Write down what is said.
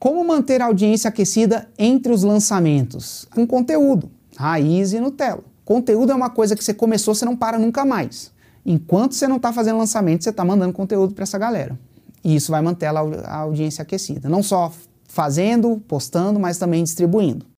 Como manter a audiência aquecida entre os lançamentos? Com conteúdo, raiz e Nutella. Conteúdo é uma coisa que você começou, você não para nunca mais. Enquanto você não está fazendo lançamento, você está mandando conteúdo para essa galera. E isso vai manter a audiência aquecida. Não só fazendo, postando, mas também distribuindo.